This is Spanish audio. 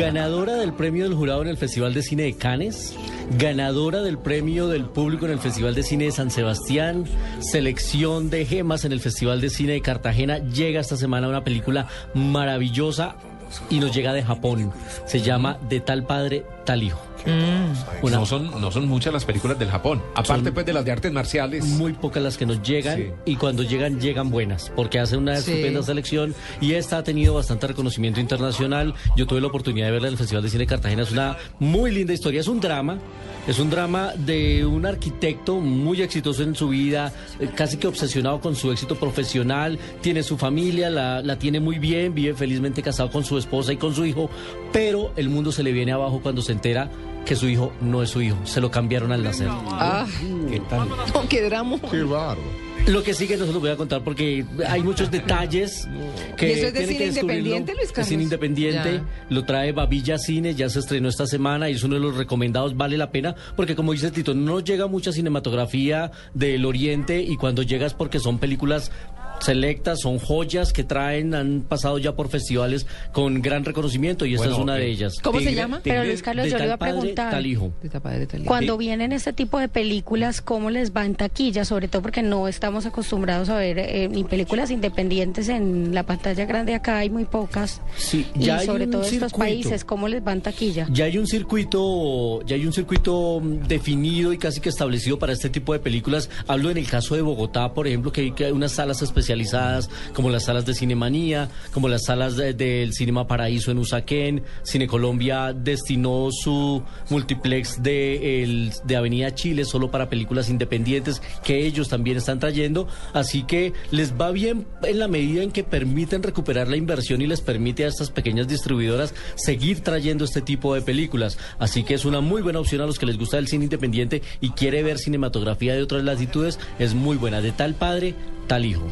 Ganadora del premio del jurado en el Festival de Cine de Cannes, ganadora del premio del público en el Festival de Cine de San Sebastián, selección de gemas en el Festival de Cine de Cartagena. Llega esta semana una película maravillosa y nos llega de Japón. Se llama De tal padre, tal hijo. Una- No son, no son muchas las películas del Japón. Aparte, pues, de las de artes marciales. muy pocas las que nos llegan Sí. y cuando llegan llegan buenas porque hacen una Sí. estupenda selección y esta ha tenido bastante reconocimiento internacional. Yo tuve la oportunidad de verla en el Festival de Cine de Cartagena, es una muy linda historia, es un drama. Es un drama de un arquitecto muy exitoso en su vida, eh, casi que obsesionado con su éxito profesional, tiene su familia, la, la tiene muy bien, vive felizmente casado con su esposa y con su hijo, pero el mundo se le viene abajo cuando se entera que su hijo no es su hijo, se lo cambiaron al nacer. Ah, ¿Qué tal? no, qué drama. Qué bárbaro. Lo que sigue no se lo voy a contar porque hay muchos detalles que ¿Y eso es de tienen cine que independiente, Luis Es cine independiente, Ya. lo trae Babilla Cine, ya se estrenó esta semana y es uno de los recomendados, vale la pena, porque como dice Tito, no llega mucha cinematografía del Oriente y cuando llega es porque son películas selectas, son joyas que traen, han pasado ya por festivales con gran reconocimiento y esta Bueno, es una eh, de ellas. ¿Cómo se Tigre- llama? Pero Tigre- Luis Carlos, yo le iba a padre, preguntar. tal hijo. De tal- Cuando vienen este tipo de películas, ¿cómo les va en taquilla? Sobre todo porque no estamos acostumbrados a ver eh, ni películas independientes en la pantalla grande acá, hay muy pocas. Sí, y ya hay sobre un todo estos circuito. países, ¿cómo les va en taquilla? Ya hay un circuito, ya hay un circuito mm, definido y casi que establecido para este tipo de películas. Hablo en el caso de Bogotá, por ejemplo, que hay, que hay unas salas especializadas, como las salas de Cinemanía, como las salas de- del Cinema Paraíso en Usaquén. Cine Colombia destinó su multiplex de, de Avenida Chile solo para películas independientes que ellos también están trayendo. Así que les va bien en la medida en que permiten recuperar la inversión y les permite a estas pequeñas distribuidoras seguir trayendo este tipo de películas. Así que es una muy buena opción a los que les gusta el cine independiente y quiere ver cinematografía de otras latitudes. Es muy buena. De tal padre, tal hijo.